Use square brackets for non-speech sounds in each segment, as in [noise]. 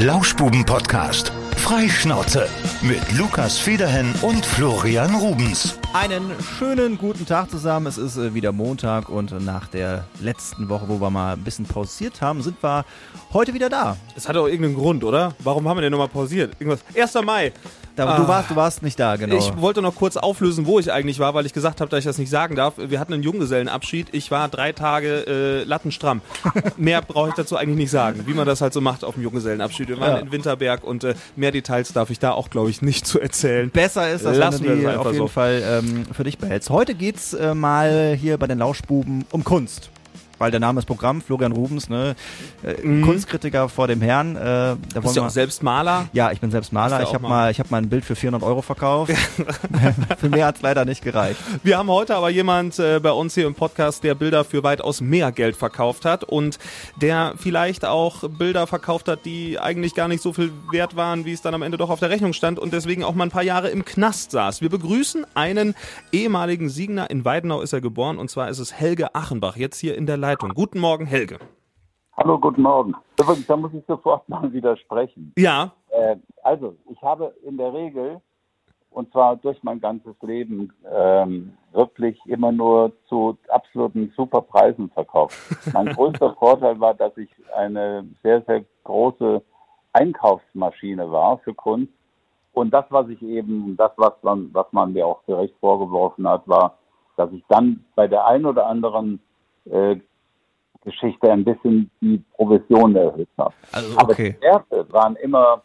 Lauschbuben-Podcast. Freischnauze mit Lukas Federhen und Florian Rubens. Einen schönen guten Tag zusammen. Es ist äh, wieder Montag und nach der letzten Woche, wo wir mal ein bisschen pausiert haben, sind wir heute wieder da. Es hat auch irgendeinen Grund, oder? Warum haben wir denn nochmal pausiert? Irgendwas. 1. Mai. Da, Ah. du, warst, du warst nicht da, genau. Ich wollte noch kurz auflösen, wo ich eigentlich war, weil ich gesagt habe, dass ich das nicht sagen darf. Wir hatten einen Junggesellenabschied. Ich war drei Tage äh, lattenstramm. [laughs] mehr brauche ich dazu eigentlich nicht sagen, wie man das halt so macht auf dem Junggesellenabschied. Wir waren Ja. in Winterberg und äh, mehr Details darf ich da auch, glaube ich, nicht zu erzählen. Besser ist, dass Lassen du wir die auf jeden so. Fall ähm, für dich behältst. Heute geht's äh, mal hier bei den Lauschbuben um Kunst. Weil der Name ist Programm, Florian Rubens, ne? Äh, Kunstkritiker vor dem Herrn. Äh, da Mhm. Bist du auch selbst Maler? Ja, ich bin selbst Maler. Ich habe mal- mal, ich hab mal ein Bild für 400 Euro verkauft. [laughs] [laughs] für mehr hat's leider nicht gereicht. Wir haben heute aber jemand äh, bei uns hier im Podcast, der Bilder für weitaus mehr Geld verkauft hat und der vielleicht auch Bilder verkauft hat, die eigentlich gar nicht so viel wert waren, wie es dann am Ende doch auf der Rechnung stand und deswegen auch mal ein paar Jahre im Knast saß. Wir begrüßen einen ehemaligen Siegner. In Weidenau ist er geboren und zwar ist es Helge Achenbach, jetzt hier in der Leitung. Guten Morgen, Helge. Hallo, guten Morgen. Übrigens, da muss ich sofort mal [laughs] widersprechen. Ja, Äh, also, ich habe in der Regel, und zwar durch mein ganzes Leben, ähm, wirklich immer nur zu absoluten Superpreisen verkauft. [laughs] Mein größter Vorteil war, dass ich eine sehr, sehr große Einkaufsmaschine war für Kunst. Und das, was ich eben, das, was man, was man mir auch gerecht vorgeworfen hat, war, dass ich dann bei der einen oder anderen äh, Geschichte ein bisschen die Provision erhöht habe. Also, Aber okay. die Werte waren immer,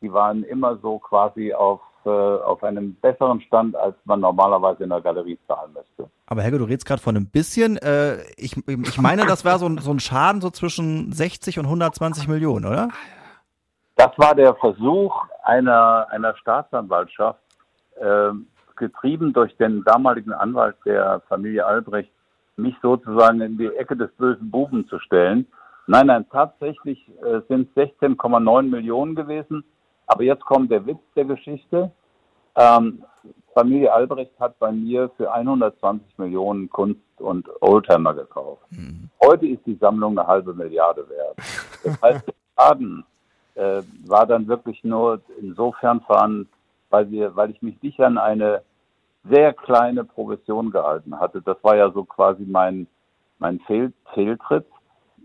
die waren immer so quasi auf, äh, auf einem besseren Stand, als man normalerweise in der Galerie zahlen müsste. Aber Helge, du redest gerade von einem bisschen. Äh, ich, ich meine, das war so ein, so ein Schaden so zwischen 60 und 120 Millionen, oder? Das war der Versuch einer, einer Staatsanwaltschaft, ähm, getrieben durch den damaligen Anwalt der Familie Albrecht, mich sozusagen in die Ecke des bösen Buben zu stellen. Nein, nein, tatsächlich äh, sind es 16,9 Millionen gewesen. Aber jetzt kommt der Witz der Geschichte. Ähm, Familie Albrecht hat bei mir für 120 Millionen Kunst und Oldtimer gekauft. Heute ist die Sammlung eine halbe Milliarde wert. Das heißt, der Schaden äh, war dann wirklich nur insofern vorhanden, weil wir, weil ich mich nicht an eine sehr kleine Provision gehalten hatte. Das war ja so quasi mein, mein Fehl, Fehltritt.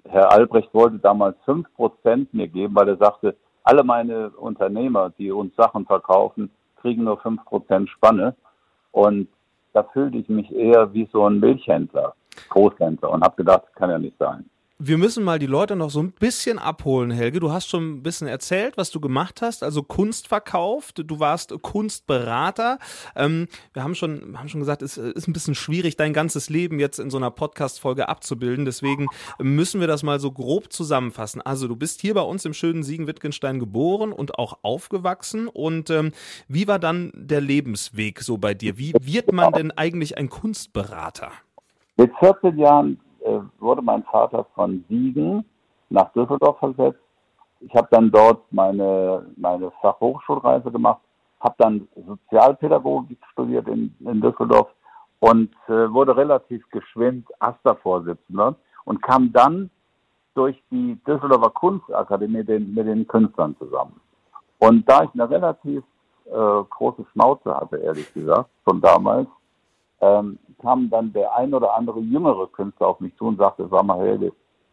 Herr Albrecht wollte damals fünf Prozent mir geben, weil er sagte, alle meine Unternehmer, die uns Sachen verkaufen, kriegen nur fünf Prozent Spanne. Und da fühlte ich mich eher wie so ein Milchhändler, Großhändler und habe gedacht, kann ja nicht sein. Wir müssen mal die Leute noch so ein bisschen abholen, Helge. Du hast schon ein bisschen erzählt, was du gemacht hast, also Kunst verkauft. Du warst Kunstberater. Ähm, wir haben schon, haben schon gesagt, es ist ein bisschen schwierig, dein ganzes Leben jetzt in so einer Podcast-Folge abzubilden. Deswegen müssen wir das mal so grob zusammenfassen. Also du bist hier bei uns im schönen Siegen-Wittgenstein geboren und auch aufgewachsen. Und ähm, wie war dann der Lebensweg so bei dir? Wie wird man denn eigentlich ein Kunstberater? Mit 14 Jahren äh, wurde mein Vater von Siegen nach Düsseldorf versetzt. Ich habe dann dort meine, meine Fachhochschulreise gemacht, habe dann Sozialpädagogik studiert in, in Düsseldorf und äh, wurde relativ geschwind AStA-Vorsitzender und kam dann durch die Düsseldorfer Kunstakademie den, mit den Künstlern zusammen. Und da ich eine relativ äh, große Schnauze hatte, ehrlich gesagt, von damals, ähm, kam dann der ein oder andere jüngere Künstler auf mich zu und sagte, sag mal, Helge,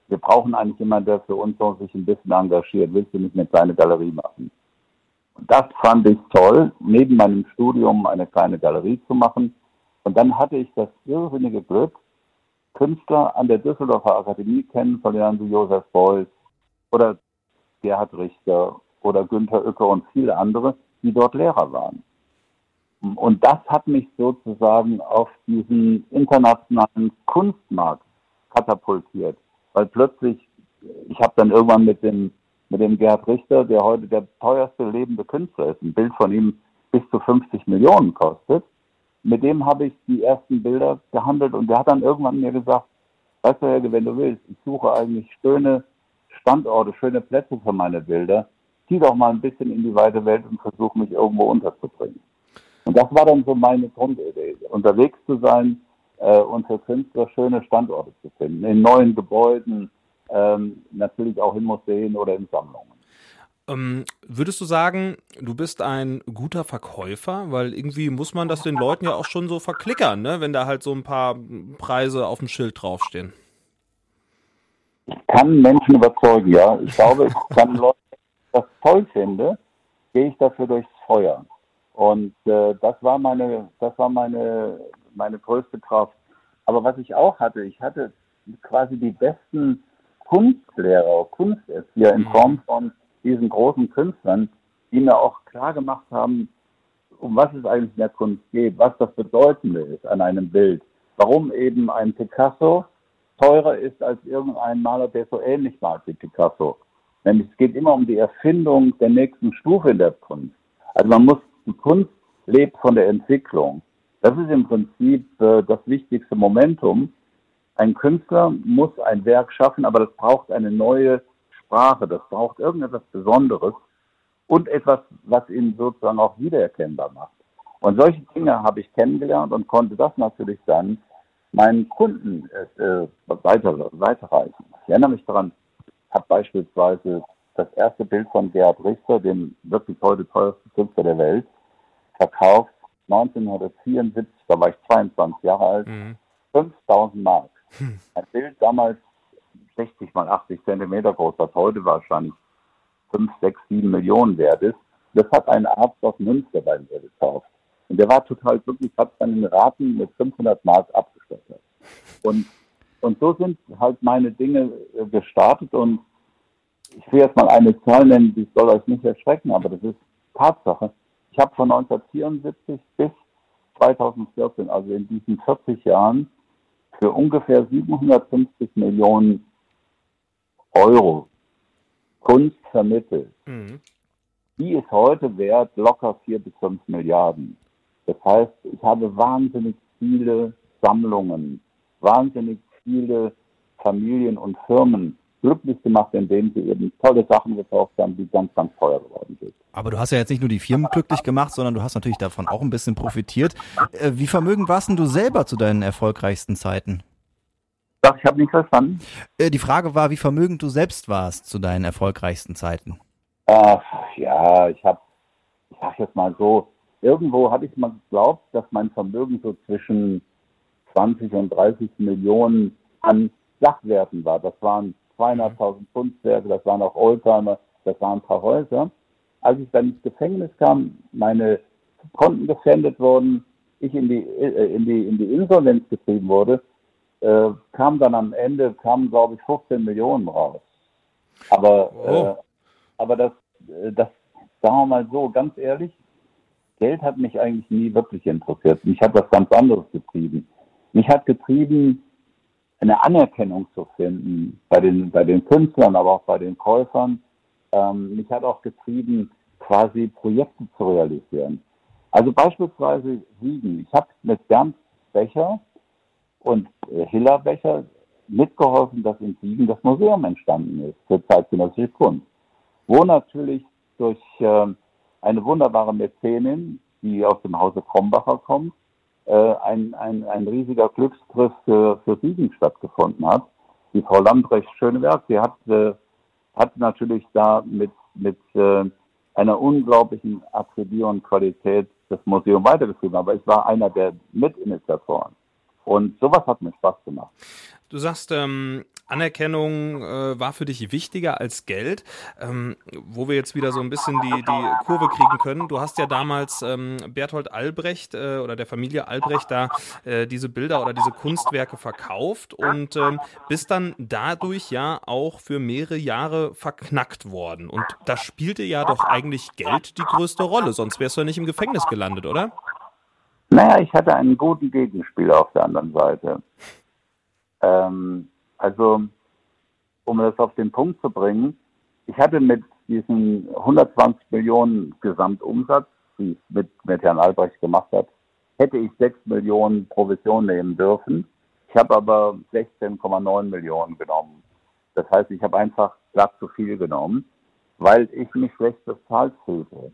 wir brauchen eigentlich jemanden, der für uns so sich ein bisschen engagiert. Willst du nicht eine kleine Galerie machen? Und das fand ich toll, neben meinem Studium eine kleine Galerie zu machen. Und dann hatte ich das irrsinnige Glück, Künstler an der Düsseldorfer Akademie kennenzulernen, wie Josef Beuys oder Gerhard Richter oder Günther Uecker und viele andere, die dort Lehrer waren. Und das hat mich sozusagen auf diesen internationalen Kunstmarkt katapultiert, weil plötzlich, ich habe dann irgendwann mit dem mit dem Gerhard Richter, der heute der teuerste lebende Künstler ist, ein Bild von ihm bis zu 50 Millionen kostet, mit dem habe ich die ersten Bilder gehandelt. Und der hat dann irgendwann mir gesagt, weißt du, Helge, wenn du willst, ich suche eigentlich schöne Standorte, schöne Plätze für meine Bilder, zieh doch mal ein bisschen in die weite Welt und versuch mich irgendwo unterzubringen. Und das war dann so meine Grundidee, unterwegs zu sein äh, und für Künstler schöne Standorte zu finden, in neuen Gebäuden, ähm, natürlich auch in Museen oder in Sammlungen. Ähm, würdest du sagen, du bist ein guter Verkäufer? Weil irgendwie muss man das den Leuten ja auch schon so verklickern, ne? wenn da halt so ein paar Preise auf dem Schild draufstehen. Ich kann Menschen überzeugen, ja. Ich glaube, [laughs] ich kann Leute, das toll finde, gehe ich dafür durchs Feuer. Und äh, das war meine, das war meine, meine größte Kraft. Aber was ich auch hatte, ich hatte quasi die besten Kunstlehrer, Kunsterzieher in mhm. Form von diesen großen Künstlern, die mir auch klar gemacht haben, um was es eigentlich in der Kunst geht, was das Bedeutende ist an einem Bild. Warum eben ein Picasso teurer ist als irgendein Maler, der so ähnlich malt wie Picasso. Nämlich es geht immer um die Erfindung der nächsten Stufe in der Kunst. Also man muss, die Kunst lebt von der Entwicklung. Das ist im Prinzip äh, das wichtigste Momentum. Ein Künstler muss ein Werk schaffen, aber das braucht eine neue Sprache, das braucht irgendetwas Besonderes und etwas, was ihn sozusagen auch wiedererkennbar macht. Und solche Dinge habe ich kennengelernt und konnte das natürlich dann meinen Kunden äh, weiter, weiterreichen. Ich erinnere mich daran, habe beispielsweise das erste Bild von Gerhard Richter, dem wirklich heute teuersten Künstler der Welt, verkauft 1974, da war ich 22 Jahre alt, mhm. 5000 Mark. Hm. Ein Bild damals 60 mal 80 Zentimeter groß, was heute wahrscheinlich 5, 6, 7 Millionen wert ist. Das hat ein Arzt aus Münster bei mir gekauft. Und der war total glücklich, hat seinen Raten mit 500 Mark abgestattet. Und, und so sind halt meine Dinge äh, gestartet und ich will jetzt mal eine Zahl nennen, die soll euch nicht erschrecken, aber das ist Tatsache. Ich habe von 1974 bis 2014, also in diesen 40 Jahren, für ungefähr 750 Millionen Euro Kunst vermittelt. Mhm. Die ist heute wert locker vier bis fünf Milliarden. Das heißt, ich habe wahnsinnig viele Sammlungen, wahnsinnig viele Familien und Firmen glücklich gemacht, indem sie eben tolle Sachen gekauft haben, die ganz, ganz teuer geworden sind. Aber du hast ja jetzt nicht nur die Firmen glücklich gemacht, sondern du hast natürlich davon auch ein bisschen profitiert. Äh, wie vermögend warst denn du selber zu deinen erfolgreichsten Zeiten? Sag, ich habe nicht verstanden. Äh, die Frage war, wie vermögend du selbst warst zu deinen erfolgreichsten Zeiten. Ach, ja, ich habe, ich sag jetzt mal so, irgendwo habe ich mal geglaubt, dass mein Vermögen so zwischen 20 und 30 Millionen an Sachwerten war. Das waren 200.000 Kunstwerke, das waren auch Oldtimer, das waren ein paar Häuser. Als ich dann ins Gefängnis kam, meine Konten gefändet wurden, ich in die, äh, in die, in die Insolvenz getrieben wurde, äh, kam dann am Ende, kamen glaube ich 15 Millionen raus. Aber, oh. äh, aber das, äh, das, sagen wir mal so, ganz ehrlich, Geld hat mich eigentlich nie wirklich interessiert. Mich hat was ganz anderes getrieben. Mich hat getrieben, eine Anerkennung zu finden bei den, bei den Künstlern, aber auch bei den Käufern. Ähm, mich hat auch getrieben, quasi Projekte zu realisieren. Also beispielsweise Siegen. Ich habe mit Bernd Becher und äh, Hiller Becher mitgeholfen, dass in Siegen das Museum entstanden ist für zeitgenössische Kunst, wo natürlich durch äh, eine wunderbare Mäzenin, die aus dem Hause Krombacher kommt, ein, ein, ein riesiger Glücksgriff für, für Siegen stattgefunden hat. Die Frau Lambrecht Schöneberg, die hat, äh, hat natürlich da mit, mit äh, einer unglaublichen und Qualität das Museum weitergeführt. Aber ich war einer der Mitinitiatoren. Und sowas hat mir Spaß gemacht. Du sagst, ähm, Anerkennung äh, war für dich wichtiger als Geld, ähm, wo wir jetzt wieder so ein bisschen die, die Kurve kriegen können. Du hast ja damals ähm, Berthold Albrecht äh, oder der Familie Albrecht da äh, diese Bilder oder diese Kunstwerke verkauft und ähm, bist dann dadurch ja auch für mehrere Jahre verknackt worden. Und da spielte ja doch eigentlich Geld die größte Rolle, sonst wärst du ja nicht im Gefängnis gelandet, oder? Naja, ich hatte einen guten Gegenspieler auf der anderen Seite. Ähm, also, um das auf den Punkt zu bringen, ich hatte mit diesen 120 Millionen Gesamtumsatz, die ich mit, mit Herrn Albrecht gemacht habe, hätte ich 6 Millionen Provision nehmen dürfen. Ich habe aber 16,9 Millionen genommen. Das heißt, ich habe einfach glatt zu viel genommen, weil ich mich schlecht bezahlt fühlte.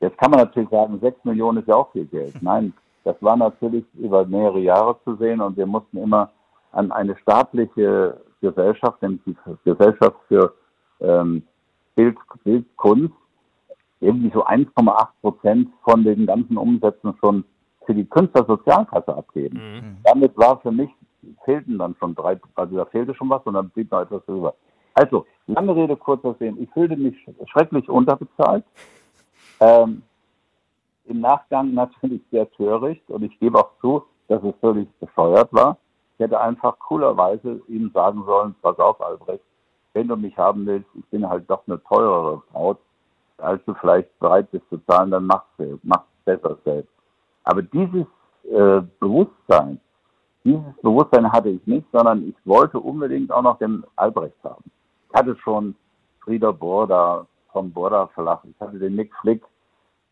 Jetzt kann man natürlich sagen, 6 Millionen ist ja auch viel Geld. Nein, das war natürlich über mehrere Jahre zu sehen und wir mussten immer an eine staatliche Gesellschaft, nämlich die Gesellschaft für ähm, Bild, Bildkunst irgendwie so 1,8 Prozent von den ganzen Umsätzen schon für die Künstlersozialkasse abgeben. Mhm. Damit war für mich, fehlten dann schon drei, also da fehlte schon was und dann blieb noch etwas drüber. Also, lange Rede, kurzer Sinn. Ich fühlte mich schrecklich unterbezahlt. Ähm, Im Nachgang natürlich sehr töricht und ich gebe auch zu, dass es völlig bescheuert war. Hätte einfach coolerweise ihm sagen sollen, pass auf, Albrecht, wenn du mich haben willst, ich bin halt doch eine teurere Braut, als du vielleicht bereit bist zu zahlen, dann mach's, mach's besser selbst. Aber dieses äh, Bewusstsein, dieses Bewusstsein hatte ich nicht, sondern ich wollte unbedingt auch noch den Albrecht haben. Ich hatte schon Frieder Borda vom Borda Verlag, ich hatte den Nick Flick,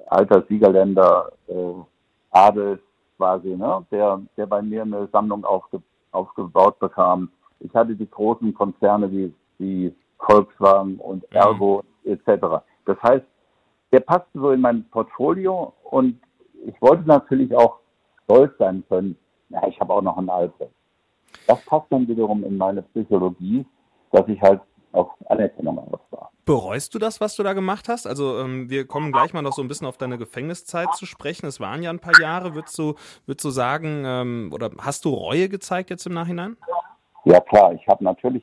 alter Siegerländer, äh, Adels quasi, ne, der, der bei mir eine Sammlung aufge, aufgebaut bekam. Ich hatte die großen Konzerne wie, wie Volkswagen und Ergo mhm. etc. Das heißt, der passte so in mein Portfolio und ich wollte natürlich auch stolz sein können, ja, ich habe auch noch ein Albrecht. Das passt dann wiederum in meine Psychologie, dass ich halt auf Anerkennung aus war. Bereust du das, was du da gemacht hast? Also ähm, wir kommen gleich mal noch so ein bisschen auf deine Gefängniszeit zu sprechen. Es waren ja ein paar Jahre. Würdest du, würdest du sagen, ähm, oder hast du Reue gezeigt jetzt im Nachhinein? Ja klar, ich habe natürlich,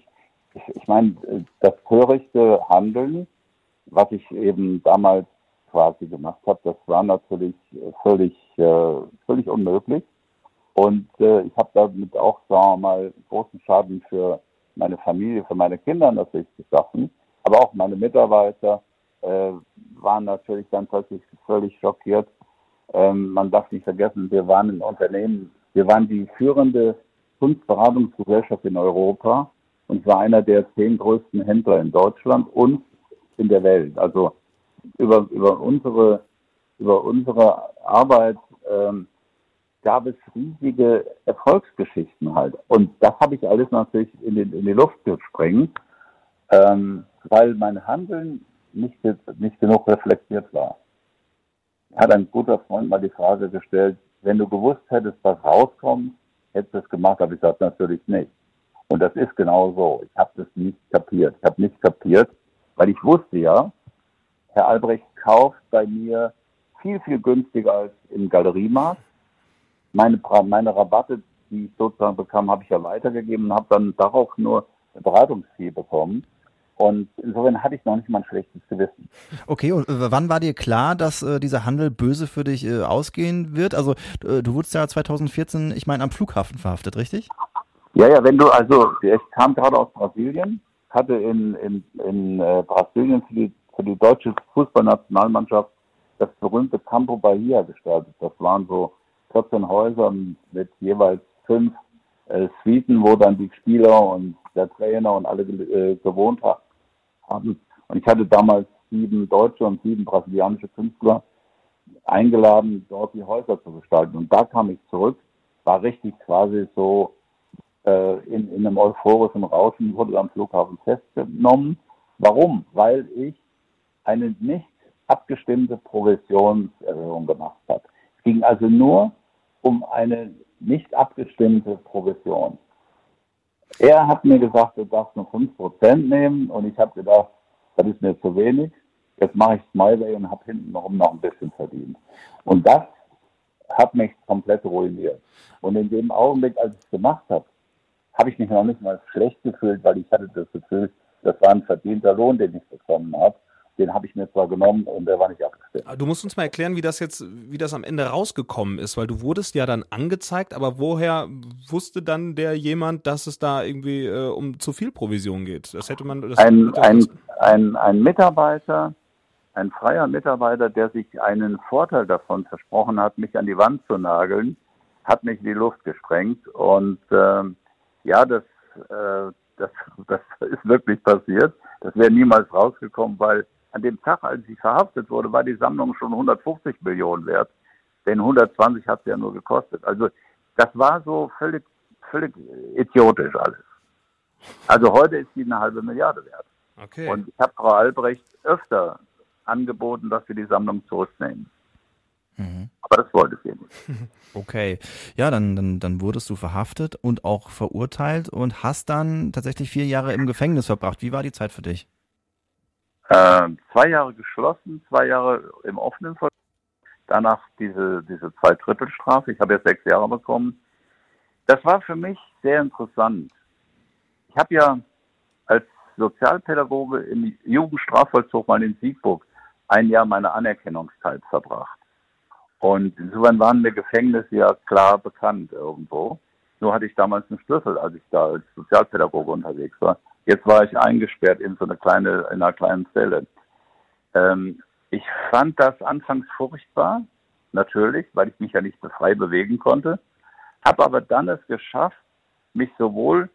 ich, ich meine, das törichte Handeln, was ich eben damals quasi gemacht habe, das war natürlich völlig, äh, völlig unmöglich. Und äh, ich habe damit auch, sagen wir mal, großen Schaden für meine Familie, für meine Kinder natürlich geschaffen. Aber auch meine Mitarbeiter äh, waren natürlich dann plötzlich völlig schockiert. Ähm, man darf nicht vergessen, wir waren ein Unternehmen, wir waren die führende Kunstberatungsgesellschaft in Europa und war einer der zehn größten Händler in Deutschland und in der Welt. Also über, über unsere, über unsere Arbeit ähm, gab es riesige Erfolgsgeschichten halt. Und das habe ich alles natürlich in, den, in die Luft gesprengt, ähm, weil mein Handeln nicht, nicht genug reflektiert war. Hat ein guter Freund mal die Frage gestellt, wenn du gewusst hättest, was rauskommt, hättest du es gemacht, aber ich sage natürlich nicht. Und das ist genau so. Ich habe das nicht kapiert. Ich habe nicht kapiert, weil ich wusste ja, Herr Albrecht kauft bei mir viel, viel günstiger als im Galeriemarkt. Meine, meine Rabatte, die ich sozusagen bekam, habe ich ja weitergegeben und habe dann darauf nur Beratungsfee bekommen. Und insofern hatte ich noch nicht mal ein schlechtes Gewissen. Okay, und äh, wann war dir klar, dass äh, dieser Handel böse für dich äh, ausgehen wird? Also äh, du wurdest ja 2014, ich meine, am Flughafen verhaftet, richtig? Ja, ja, wenn du, also ich kam gerade aus Brasilien, hatte in, in, in äh, Brasilien für die für die deutsche Fußballnationalmannschaft das berühmte Campo Bahia gestaltet. Das waren so 14 Häuser mit jeweils fünf äh, Suiten, wo dann die Spieler und der Trainer und alle gewohnt haben. Und ich hatte damals sieben deutsche und sieben brasilianische Künstler eingeladen, dort die Häuser zu gestalten. Und da kam ich zurück, war richtig quasi so äh, in, in einem euphorischen Rauschen, wurde am Flughafen festgenommen. Warum? Weil ich eine nicht abgestimmte Provisionserhöhung gemacht hat. Es ging also nur um eine nicht abgestimmte Provision. Er hat mir gesagt, du darfst nur 5% nehmen und ich habe gedacht, das ist mir zu wenig. Jetzt mache ich Smiley und habe hinten noch ein bisschen verdient. Und das hat mich komplett ruiniert. Und in dem Augenblick, als ich es gemacht habe, habe ich mich noch nicht mal schlecht gefühlt, weil ich hatte das Gefühl, das war ein verdienter Lohn, den ich bekommen habe den habe ich mir zwar genommen und der war nicht abgestimmt. Du musst uns mal erklären, wie das jetzt, wie das am Ende rausgekommen ist, weil du wurdest ja dann angezeigt, aber woher wusste dann der jemand, dass es da irgendwie äh, um zu viel Provision geht? Das hätte man. Das ein, ein, ein, ein Mitarbeiter, ein freier Mitarbeiter, der sich einen Vorteil davon versprochen hat, mich an die Wand zu nageln, hat mich in die Luft gesprengt und äh, ja, das, äh, das, [laughs] das ist wirklich passiert. Das wäre niemals rausgekommen, weil an dem Tag, als ich verhaftet wurde, war die Sammlung schon 150 Millionen wert. Denn 120 hat sie ja nur gekostet. Also das war so völlig, völlig idiotisch alles. Also heute ist sie eine halbe Milliarde wert. Okay. Und ich habe Frau Albrecht öfter angeboten, dass wir die Sammlung zurücknehmen. Mhm. Aber das wollte sie nicht. [laughs] Okay. Ja, dann, dann, dann wurdest du verhaftet und auch verurteilt und hast dann tatsächlich vier Jahre im Gefängnis verbracht. Wie war die Zeit für dich? Äh, zwei Jahre geschlossen, zwei Jahre im offenen Vollzug. Danach diese, diese Zweidrittelstrafe. Ich habe jetzt sechs Jahre bekommen. Das war für mich sehr interessant. Ich habe ja als Sozialpädagoge im Jugendstrafvollzug mal in Siegburg ein Jahr meine Anerkennungszeit verbracht. Und insofern waren mir Gefängnisse ja klar bekannt irgendwo. Nur hatte ich damals einen Schlüssel, als ich da als Sozialpädagoge unterwegs war. Jetzt war ich eingesperrt in so eine kleine, in einer kleinen Zelle. Ähm, ich fand das anfangs furchtbar, natürlich, weil ich mich ja nicht frei bewegen konnte, habe aber dann es geschafft, mich sowohl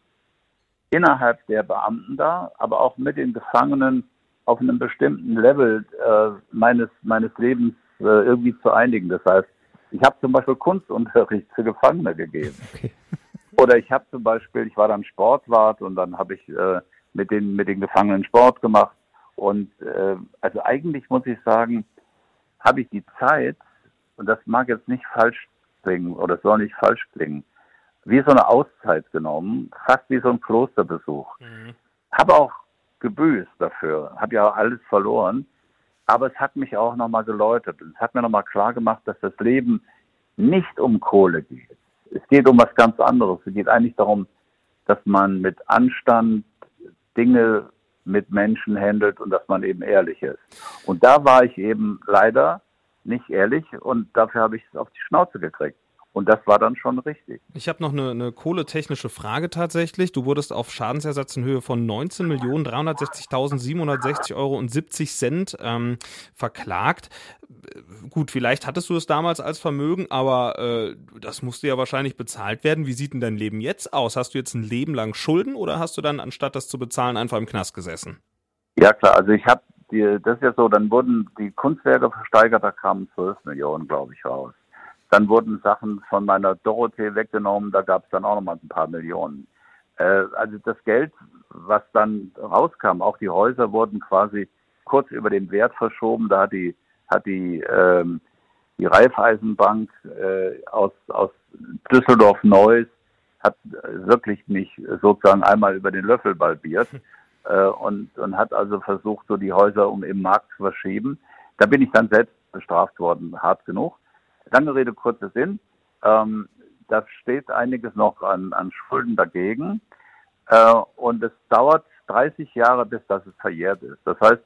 innerhalb der Beamten da, aber auch mit den Gefangenen auf einem bestimmten Level äh, meines, meines Lebens äh, irgendwie zu einigen. Das heißt, ich habe zum Beispiel Kunstunterricht [laughs] für Gefangene gegeben. Okay. Oder ich habe zum Beispiel, ich war dann Sportwart und dann habe ich äh, mit den mit den Gefangenen Sport gemacht. Und äh, also eigentlich muss ich sagen, habe ich die Zeit, und das mag jetzt nicht falsch klingen oder soll nicht falsch klingen, wie so eine Auszeit genommen, fast wie so ein Klosterbesuch. Mhm. Habe auch gebüßt dafür, habe ja alles verloren, aber es hat mich auch nochmal geläutert. Es hat mir nochmal klar gemacht, dass das Leben nicht um Kohle geht. Es geht um was ganz anderes. Es geht eigentlich darum, dass man mit Anstand Dinge mit Menschen handelt und dass man eben ehrlich ist. Und da war ich eben leider nicht ehrlich und dafür habe ich es auf die Schnauze gekriegt. Und das war dann schon richtig. Ich habe noch eine, eine kohletechnische Frage tatsächlich. Du wurdest auf Schadensersatz in Höhe von 19.360.760 Euro und 70 Cent ähm, verklagt. Gut, vielleicht hattest du es damals als Vermögen, aber äh, das musste ja wahrscheinlich bezahlt werden. Wie sieht denn dein Leben jetzt aus? Hast du jetzt ein Leben lang Schulden oder hast du dann, anstatt das zu bezahlen, einfach im Knast gesessen? Ja klar, also ich habe, das ist ja so, dann wurden die Kunstwerke versteigert, da kamen 12 Millionen, glaube ich, raus. Dann wurden Sachen von meiner Dorothee weggenommen, da gab es dann auch nochmal ein paar Millionen. Äh, also das Geld, was dann rauskam, auch die Häuser wurden quasi kurz über den Wert verschoben. Da hat die, hat die, ähm, die Raiffeisenbank äh, aus, aus Düsseldorf-Neuss hat wirklich mich sozusagen einmal über den Löffel balbiert [laughs] äh, und, und hat also versucht, so die Häuser um im Markt zu verschieben. Da bin ich dann selbst bestraft worden, hart genug. Lange Rede, kurzer Sinn. Ähm, da steht einiges noch an, an Schulden dagegen. Äh, und es dauert 30 Jahre, bis das verjährt ist. Das heißt,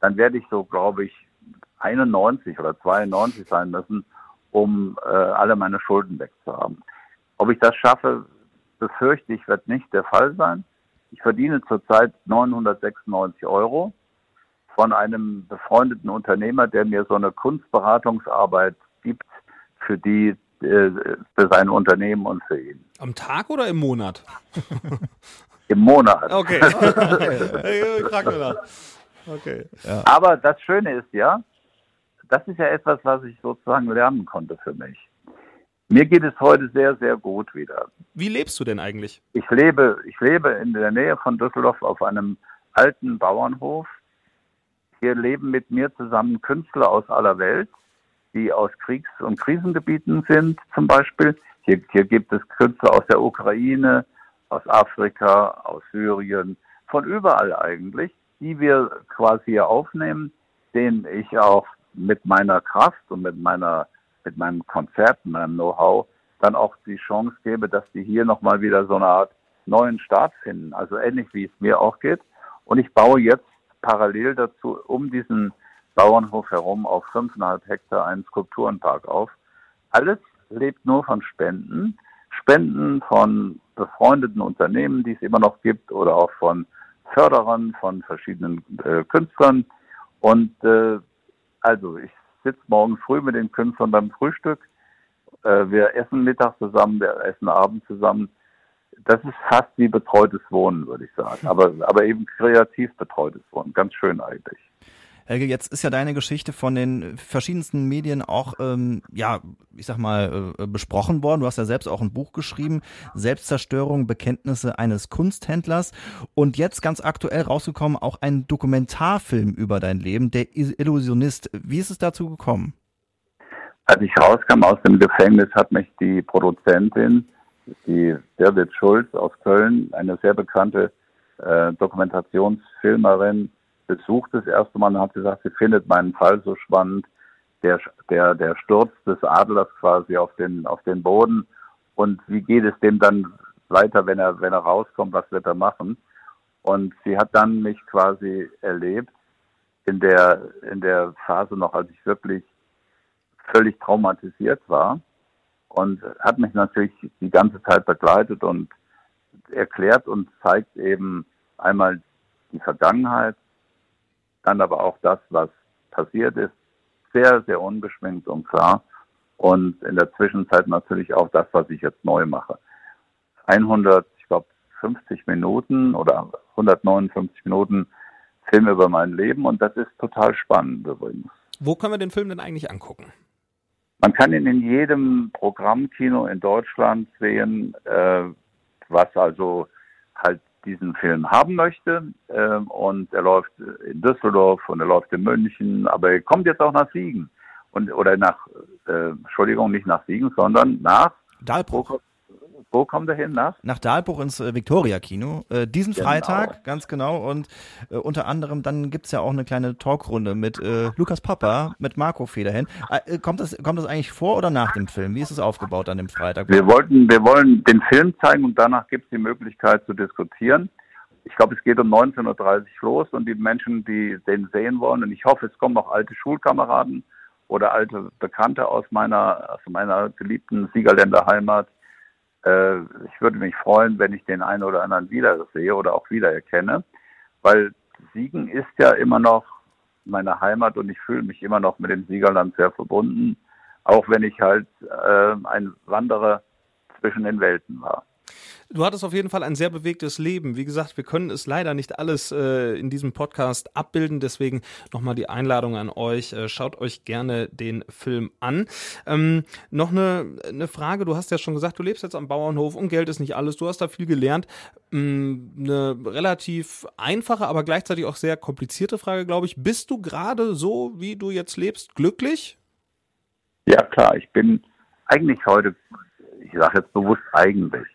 dann werde ich so, glaube ich, 91 oder 92 sein müssen, um äh, alle meine Schulden wegzuhaben. Ob ich das schaffe, befürchte ich, wird nicht der Fall sein. Ich verdiene zurzeit 996 Euro von einem befreundeten Unternehmer, der mir so eine Kunstberatungsarbeit für die, äh, für sein Unternehmen und für ihn. Am Tag oder im Monat? [laughs] Im Monat. Okay. [laughs] Okay. Ja. Aber das Schöne ist ja, das ist ja etwas, was ich sozusagen lernen konnte für mich. Mir geht es heute sehr, sehr gut wieder. Wie lebst du denn eigentlich? Ich lebe, ich lebe in der Nähe von Düsseldorf auf einem alten Bauernhof. Hier leben mit mir zusammen Künstler aus aller Welt die aus Kriegs- und Krisengebieten sind, zum Beispiel. Hier, hier gibt es Künstler aus der Ukraine, aus Afrika, aus Syrien, von überall eigentlich, die wir quasi hier aufnehmen, denen ich auch mit meiner Kraft und mit meiner, mit meinem Konzert, meinem Know-how dann auch die Chance gebe, dass die hier nochmal wieder so eine Art neuen Start finden. Also ähnlich wie es mir auch geht. Und ich baue jetzt parallel dazu um diesen Bauernhof herum auf fünfeinhalb Hektar einen Skulpturenpark auf. Alles lebt nur von Spenden. Spenden von befreundeten Unternehmen, die es immer noch gibt, oder auch von Förderern von verschiedenen äh, Künstlern. Und äh, also ich sitze morgen früh mit den Künstlern beim Frühstück. Äh, wir essen Mittag zusammen, wir essen Abend zusammen. Das ist fast wie betreutes Wohnen, würde ich sagen. [laughs] Aber, aber eben kreativ betreutes Wohnen. Ganz schön eigentlich. Helge, jetzt ist ja deine Geschichte von den verschiedensten Medien auch, ähm, ja, ich sag mal, äh, besprochen worden. Du hast ja selbst auch ein Buch geschrieben, Selbstzerstörung, Bekenntnisse eines Kunsthändlers. Und jetzt ganz aktuell rausgekommen auch ein Dokumentarfilm über dein Leben, der Illusionist. Wie ist es dazu gekommen? Als ich rauskam aus dem Gefängnis, hat mich die Produzentin, die Birgit Schulz aus Köln, eine sehr bekannte äh, Dokumentationsfilmerin, besucht das erste Mal und hat gesagt, sie findet meinen Fall so spannend. Der, der, der Sturz des Adlers quasi auf den, auf den Boden. Und wie geht es dem dann weiter, wenn er, wenn er rauskommt, was wird er machen? Und sie hat dann mich quasi erlebt in der, in der Phase noch, als ich wirklich völlig traumatisiert war und hat mich natürlich die ganze Zeit begleitet und erklärt und zeigt eben einmal die Vergangenheit, dann aber auch das, was passiert ist, sehr, sehr unbeschwingt und klar. Und in der Zwischenzeit natürlich auch das, was ich jetzt neu mache. 100, ich glaube, 50 Minuten oder 159 Minuten Film über mein Leben und das ist total spannend übrigens. Wo können wir den Film denn eigentlich angucken? Man kann ihn in jedem Programmkino in Deutschland sehen, äh, was also halt diesen Film haben möchte. Äh, und er läuft in Düsseldorf und er läuft in München, aber er kommt jetzt auch nach Siegen. Und, oder nach, äh, Entschuldigung, nicht nach Siegen, sondern nach Dahlbruch wo kommt er hin nach? Nach Dahlbruch ins äh, Victoria-Kino. Äh, diesen genau. Freitag, ganz genau. Und äh, unter anderem, dann gibt's ja auch eine kleine Talkrunde mit äh, Lukas Papa, mit Marco Federhen. Äh, kommt, das, kommt das eigentlich vor oder nach dem Film? Wie ist es aufgebaut an dem Freitag? Wir wollten, wir wollen den Film zeigen und danach gibt's die Möglichkeit zu diskutieren. Ich glaube, es geht um 19.30 Uhr los und die Menschen, die den sehen wollen, und ich hoffe, es kommen auch alte Schulkameraden oder alte Bekannte aus meiner, aus meiner geliebten Siegerländer Heimat, äh, ich würde mich freuen, wenn ich den einen oder anderen wiedersehe oder auch wiedererkenne, weil Siegen ist ja immer noch meine Heimat und ich fühle mich immer noch mit dem Siegerland sehr verbunden, auch wenn ich halt äh, ein Wanderer zwischen den Welten war. Du hattest auf jeden Fall ein sehr bewegtes Leben. Wie gesagt, wir können es leider nicht alles äh, in diesem Podcast abbilden. Deswegen nochmal die Einladung an euch. Äh, schaut euch gerne den Film an. Ähm, noch eine, eine Frage. Du hast ja schon gesagt, du lebst jetzt am Bauernhof und Geld ist nicht alles. Du hast da viel gelernt. Ähm, eine relativ einfache, aber gleichzeitig auch sehr komplizierte Frage, glaube ich. Bist du gerade so, wie du jetzt lebst, glücklich? Ja, klar. Ich bin eigentlich heute, ich sage jetzt bewusst eigentlich,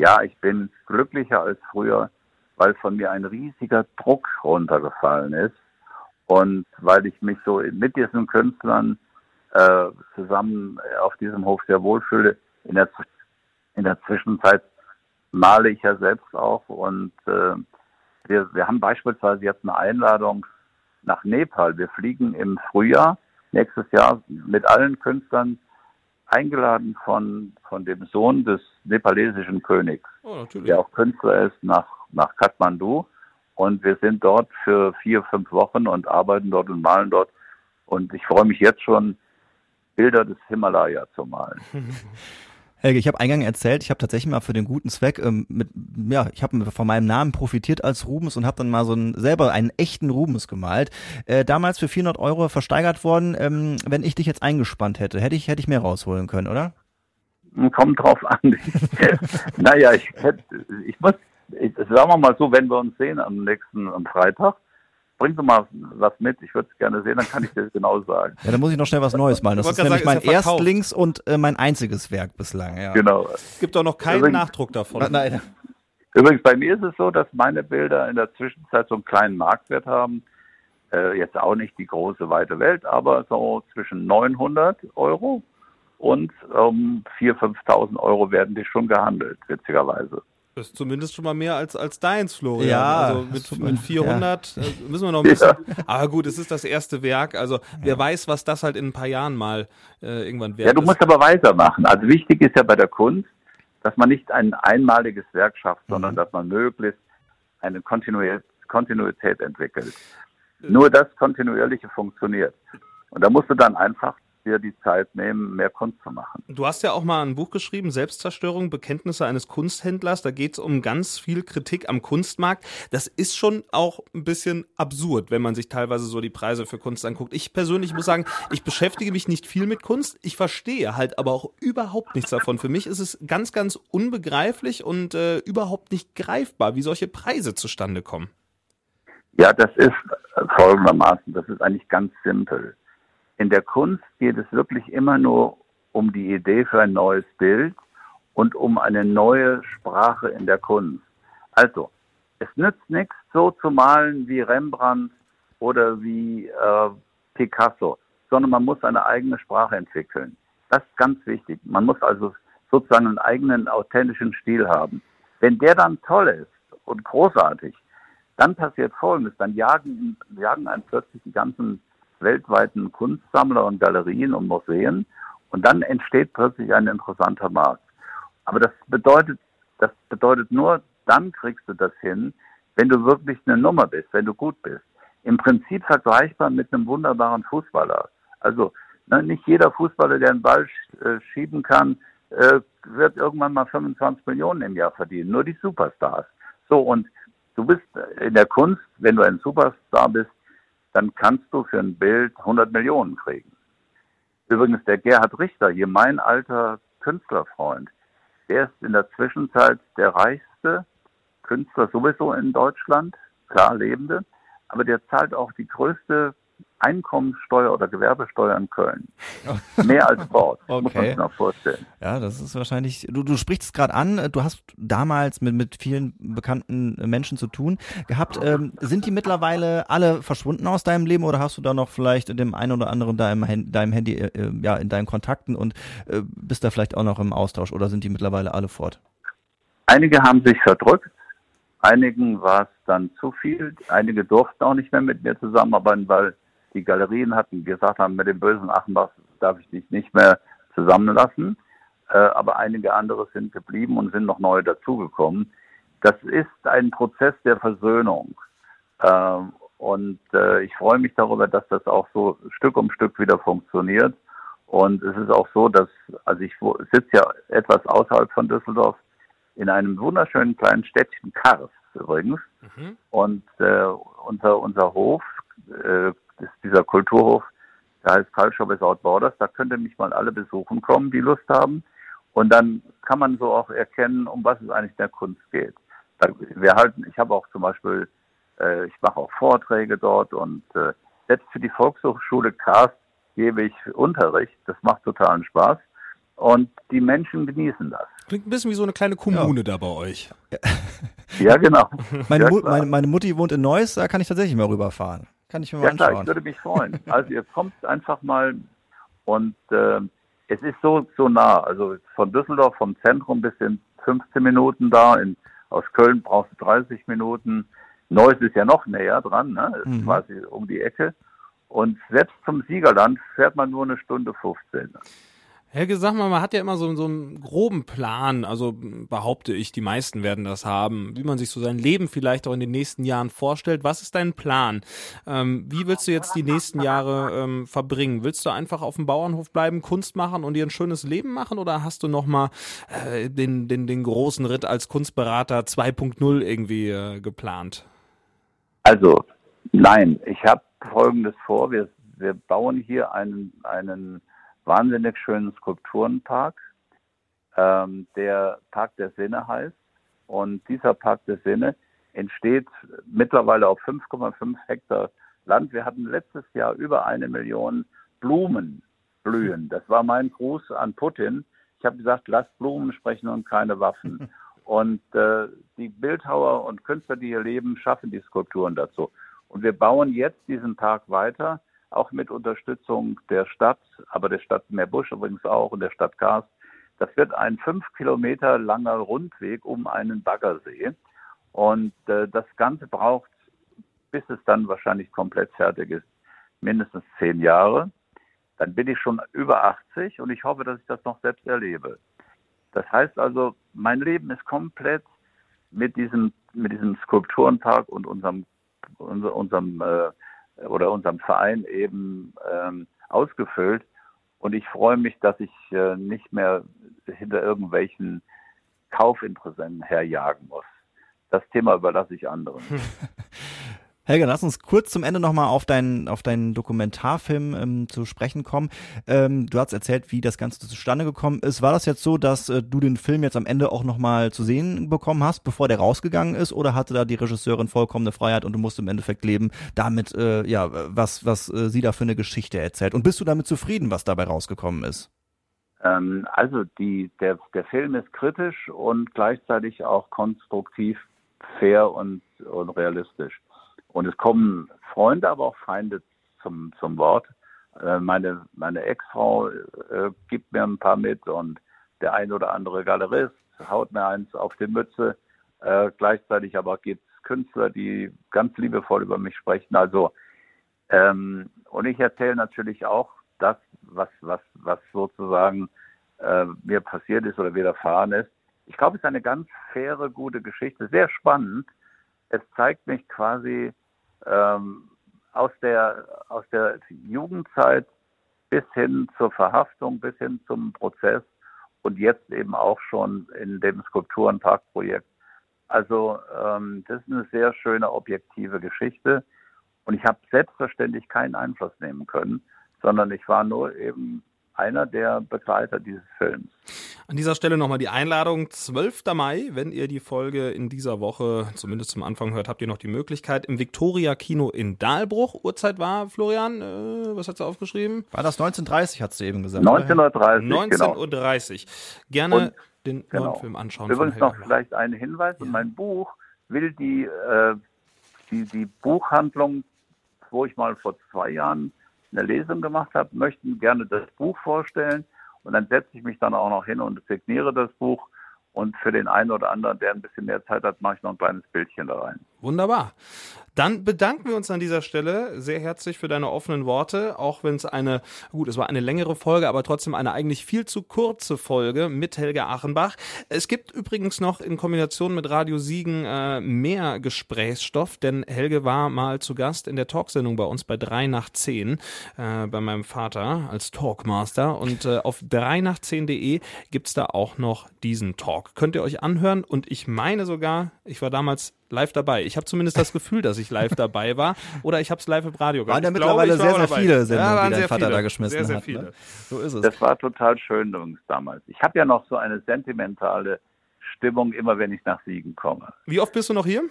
ja, ich bin glücklicher als früher, weil von mir ein riesiger Druck runtergefallen ist und weil ich mich so mit diesen Künstlern äh, zusammen auf diesem Hof sehr wohlfühle. In der, in der Zwischenzeit male ich ja selbst auch und äh, wir, wir haben beispielsweise jetzt eine Einladung nach Nepal. Wir fliegen im Frühjahr nächstes Jahr mit allen Künstlern eingeladen von, von dem Sohn des nepalesischen Königs, oh, der auch Künstler ist, nach, nach Kathmandu. Und wir sind dort für vier, fünf Wochen und arbeiten dort und malen dort. Und ich freue mich jetzt schon, Bilder des Himalaya zu malen. [laughs] Helge, ich habe eingangs erzählt, ich habe tatsächlich mal für den guten Zweck ähm, mit, ja, ich habe von meinem Namen profitiert als Rubens und habe dann mal so einen, selber einen echten Rubens gemalt. Äh, damals für 400 Euro versteigert worden. Ähm, wenn ich dich jetzt eingespannt hätte, hätte ich hätte ich mehr rausholen können, oder? Kommt drauf an. [laughs] naja, ich hätte, ich muss, ich, sagen wir mal so, wenn wir uns sehen am nächsten am Freitag, bring doch mal was mit, ich würde es gerne sehen, dann kann ich dir genau sagen. Ja, dann muss ich noch schnell was Neues malen. Das ist nämlich sagen, mein ist Erstlings- und äh, mein einziges Werk bislang. Ja. Genau. Es gibt auch noch keinen Übrigens, Nachdruck davon. Nein. Übrigens, bei mir ist es so, dass meine Bilder in der Zwischenzeit so einen kleinen Marktwert haben. Äh, jetzt auch nicht die große, weite Welt, aber so zwischen 900 Euro und um 4.000, 5.000 Euro werden die schon gehandelt, witzigerweise. Das ist zumindest schon mal mehr als, als deins, Florian. Ja, also mit, mit 400 ja. Äh, müssen wir noch ein bisschen. Ja. Aber gut, es ist das erste Werk. Also wer weiß, was das halt in ein paar Jahren mal äh, irgendwann wert Ja, du ist. musst aber weitermachen. Also wichtig ist ja bei der Kunst, dass man nicht ein einmaliges Werk schafft, mhm. sondern dass man möglichst eine Kontinuität, Kontinuität entwickelt. Äh. Nur das Kontinuierliche funktioniert. Und da musst du dann einfach dir die Zeit nehmen, mehr Kunst zu machen. Du hast ja auch mal ein Buch geschrieben, Selbstzerstörung, Bekenntnisse eines Kunsthändlers. Da geht es um ganz viel Kritik am Kunstmarkt. Das ist schon auch ein bisschen absurd, wenn man sich teilweise so die Preise für Kunst anguckt. Ich persönlich muss sagen, ich beschäftige mich nicht viel mit Kunst. Ich verstehe halt aber auch überhaupt nichts davon. Für mich ist es ganz, ganz unbegreiflich und äh, überhaupt nicht greifbar, wie solche Preise zustande kommen. Ja, das ist folgendermaßen, das ist eigentlich ganz simpel. In der Kunst geht es wirklich immer nur um die Idee für ein neues Bild und um eine neue Sprache in der Kunst. Also, es nützt nichts, so zu malen wie Rembrandt oder wie äh, Picasso, sondern man muss eine eigene Sprache entwickeln. Das ist ganz wichtig. Man muss also sozusagen einen eigenen authentischen Stil haben. Wenn der dann toll ist und großartig, dann passiert Folgendes. Dann jagen, jagen einen plötzlich die ganzen weltweiten Kunstsammler und Galerien und Museen und dann entsteht plötzlich ein interessanter Markt. Aber das bedeutet, das bedeutet nur, dann kriegst du das hin, wenn du wirklich eine Nummer bist, wenn du gut bist. Im Prinzip vergleichbar mit einem wunderbaren Fußballer. Also ne, nicht jeder Fußballer, der einen Ball äh, schieben kann, äh, wird irgendwann mal 25 Millionen im Jahr verdienen. Nur die Superstars. So, und du bist in der Kunst, wenn du ein Superstar bist, dann kannst du für ein Bild 100 Millionen kriegen. Übrigens, der Gerhard Richter, hier mein alter Künstlerfreund, der ist in der Zwischenzeit der reichste Künstler sowieso in Deutschland, klar lebende, aber der zahlt auch die größte Einkommenssteuer oder Gewerbesteuer in Köln. Mehr als [laughs] dort, okay. muss man sich noch vorstellen. Ja, das ist wahrscheinlich, du, du sprichst es gerade an, du hast damals mit, mit vielen bekannten Menschen zu tun gehabt. Ähm, sind die mittlerweile alle verschwunden aus deinem Leben oder hast du da noch vielleicht dem einen oder anderen deinem, deinem Handy, äh, äh, ja, in deinen Kontakten und äh, bist da vielleicht auch noch im Austausch oder sind die mittlerweile alle fort? Einige haben sich verdrückt, einigen war es dann zu viel, einige durften auch nicht mehr mit mir zusammenarbeiten, weil die Galerien hatten gesagt haben, mit dem bösen Achenbach darf ich dich nicht mehr zusammenlassen. Äh, aber einige andere sind geblieben und sind noch neu dazugekommen. Das ist ein Prozess der Versöhnung. Äh, und äh, ich freue mich darüber, dass das auch so Stück um Stück wieder funktioniert. Und es ist auch so, dass, also ich sitze ja etwas außerhalb von Düsseldorf in einem wunderschönen kleinen Städtchen Kars übrigens. Mhm. Und äh, unser, unser Hof äh, ist dieser Kulturhof, der heißt Culture Without Borders. Da könnt ihr mich mal alle besuchen kommen, die Lust haben. Und dann kann man so auch erkennen, um was es eigentlich der Kunst geht. Wir halten, ich habe auch zum Beispiel, äh, ich mache auch Vorträge dort und äh, selbst für die Volkshochschule Karst gebe ich Unterricht. Das macht totalen Spaß. Und die Menschen genießen das. Klingt ein bisschen wie so eine kleine Kommune ja. da bei euch. Ja, genau. [laughs] meine, ja, meine, meine, Mutti wohnt in Neuss, da kann ich tatsächlich mal rüberfahren. Kann ich mir mal ja, anschauen. Klar, ich würde mich freuen. [laughs] Also ihr kommt einfach mal und äh, es ist so, so nah. Also von Düsseldorf, vom Zentrum bis in 15 Minuten da. In, aus Köln brauchst du 30 Minuten. Neuss ist ja noch näher dran, ne? Ist mhm. quasi um die Ecke. Und selbst zum Siegerland fährt man nur eine Stunde 15. Helge, sag mal, man hat ja immer so, so einen groben Plan, also behaupte ich, die meisten werden das haben, wie man sich so sein Leben vielleicht auch in den nächsten Jahren vorstellt. Was ist dein Plan? Ähm, wie willst du jetzt die nächsten Jahre ähm, verbringen? Willst du einfach auf dem Bauernhof bleiben, Kunst machen und dir ein schönes Leben machen oder hast du nochmal äh, den, den, den großen Ritt als Kunstberater 2.0 irgendwie äh, geplant? Also, nein, ich habe Folgendes vor. Wir, wir bauen hier einen, einen wahnsinnig schönen Skulpturenpark, ähm, der Park der Sinne heißt. Und dieser Park der Sinne entsteht mittlerweile auf 5,5 Hektar Land. Wir hatten letztes Jahr über eine Million Blumen blühen. Das war mein Gruß an Putin. Ich habe gesagt, lasst Blumen sprechen und keine Waffen. [laughs] Und äh, die Bildhauer und Künstler, die hier leben, schaffen die Skulpturen dazu. Und wir bauen jetzt diesen Park weiter auch mit Unterstützung der Stadt, aber der Stadt Meerbusch übrigens auch und der Stadt Kars. Das wird ein fünf Kilometer langer Rundweg um einen Baggersee. Und äh, das Ganze braucht, bis es dann wahrscheinlich komplett fertig ist, mindestens zehn Jahre. Dann bin ich schon über 80 und ich hoffe, dass ich das noch selbst erlebe. Das heißt also, mein Leben ist komplett mit diesem, mit diesem Skulpturenpark und unserem, unser, unserem äh, oder unserem Verein eben ähm, ausgefüllt. Und ich freue mich, dass ich äh, nicht mehr hinter irgendwelchen Kaufinteressenten herjagen muss. Das Thema überlasse ich anderen. [laughs] Helga, lass uns kurz zum Ende nochmal auf deinen, auf deinen Dokumentarfilm ähm, zu sprechen kommen. Ähm, du hast erzählt, wie das Ganze zustande gekommen ist. War das jetzt so, dass äh, du den Film jetzt am Ende auch nochmal zu sehen bekommen hast, bevor der rausgegangen ist? Oder hatte da die Regisseurin vollkommene Freiheit und du musst im Endeffekt leben damit, äh, ja, was, was äh, sie da für eine Geschichte erzählt? Und bist du damit zufrieden, was dabei rausgekommen ist? Ähm, also die, der, der Film ist kritisch und gleichzeitig auch konstruktiv, fair und, und realistisch. Und es kommen Freunde, aber auch Feinde zum, zum Wort. Äh, meine meine Ex-Frau äh, gibt mir ein paar mit und der ein oder andere Galerist haut mir eins auf die Mütze. Äh, gleichzeitig aber gibt es Künstler, die ganz liebevoll über mich sprechen. Also ähm, und ich erzähle natürlich auch das, was was was sozusagen äh, mir passiert ist oder widerfahren ist. Ich glaube, es ist eine ganz faire, gute Geschichte, sehr spannend. Es zeigt mich quasi ähm, aus der aus der Jugendzeit bis hin zur Verhaftung, bis hin zum Prozess und jetzt eben auch schon in dem Skulpturenparkprojekt. Also ähm, das ist eine sehr schöne objektive Geschichte und ich habe selbstverständlich keinen Einfluss nehmen können, sondern ich war nur eben einer der Begleiter dieses Films. An dieser Stelle nochmal die Einladung. 12. Mai, wenn ihr die Folge in dieser Woche zumindest zum Anfang hört, habt ihr noch die Möglichkeit im Victoria Kino in Dahlbruch. Uhrzeit war, Florian, äh, was hat sie aufgeschrieben? War das 1930, hat sie eben gesagt. 19.30 19.30 genau. Gerne Und, den genau. neuen Film anschauen. Übrigens noch vielleicht ein Hinweis. Ja. mein Buch will die, äh, die, die Buchhandlung, wo ich mal vor zwei Jahren eine Lesung gemacht habe, möchten gerne das Buch vorstellen. Und dann setze ich mich dann auch noch hin und signiere das Buch. Und für den einen oder anderen, der ein bisschen mehr Zeit hat, mache ich noch ein kleines Bildchen da rein. Wunderbar. Dann bedanken wir uns an dieser Stelle sehr herzlich für deine offenen Worte, auch wenn es eine, gut, es war eine längere Folge, aber trotzdem eine eigentlich viel zu kurze Folge mit Helga Achenbach. Es gibt übrigens noch in Kombination mit Radio Siegen äh, mehr Gesprächsstoff, denn Helge war mal zu Gast in der Talksendung bei uns bei 3 nach 10 äh, bei meinem Vater als Talkmaster und äh, auf 3 nach 10.de gibt's da auch noch diesen Talk. Könnt ihr euch anhören und ich meine sogar, ich war damals live dabei. Ich habe zumindest das Gefühl, dass ich live dabei war oder ich habe es live im Radio gehört. Waren ja mittlerweile sehr, sehr dabei. viele Sendungen, ja, die dein Vater viele. da geschmissen sehr, sehr hat. Viele. Ne? So ist es. Das war total schön übrigens damals. Ich habe ja noch so eine sentimentale Stimmung, immer wenn ich nach Siegen komme. Wie oft bist du noch hier?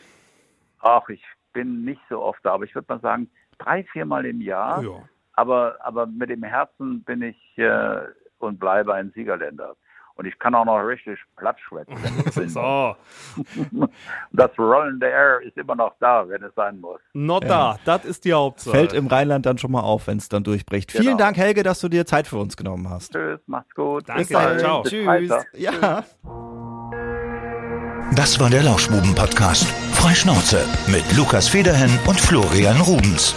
Ach, ich bin nicht so oft da, aber ich würde mal sagen, drei, viermal im Jahr. Ja. Aber, aber mit dem Herzen bin ich äh, und bleibe ein Siegerländer. Und ich kann auch noch richtig platt schwätzen. [laughs] so. [laughs] Das rollende R ist immer noch da, wenn es sein muss. Not ja. da, das ist die Hauptsache. Fällt im Rheinland dann schon mal auf, wenn es dann durchbricht. Genau. Vielen Dank, Helge, dass du dir Zeit für uns genommen hast. Tschüss, macht's gut. Danke, ciao. Tschüss. Ja. Das war der Lauschbuben-Podcast. Freischnauze mit Lukas Federhen und Florian Rubens.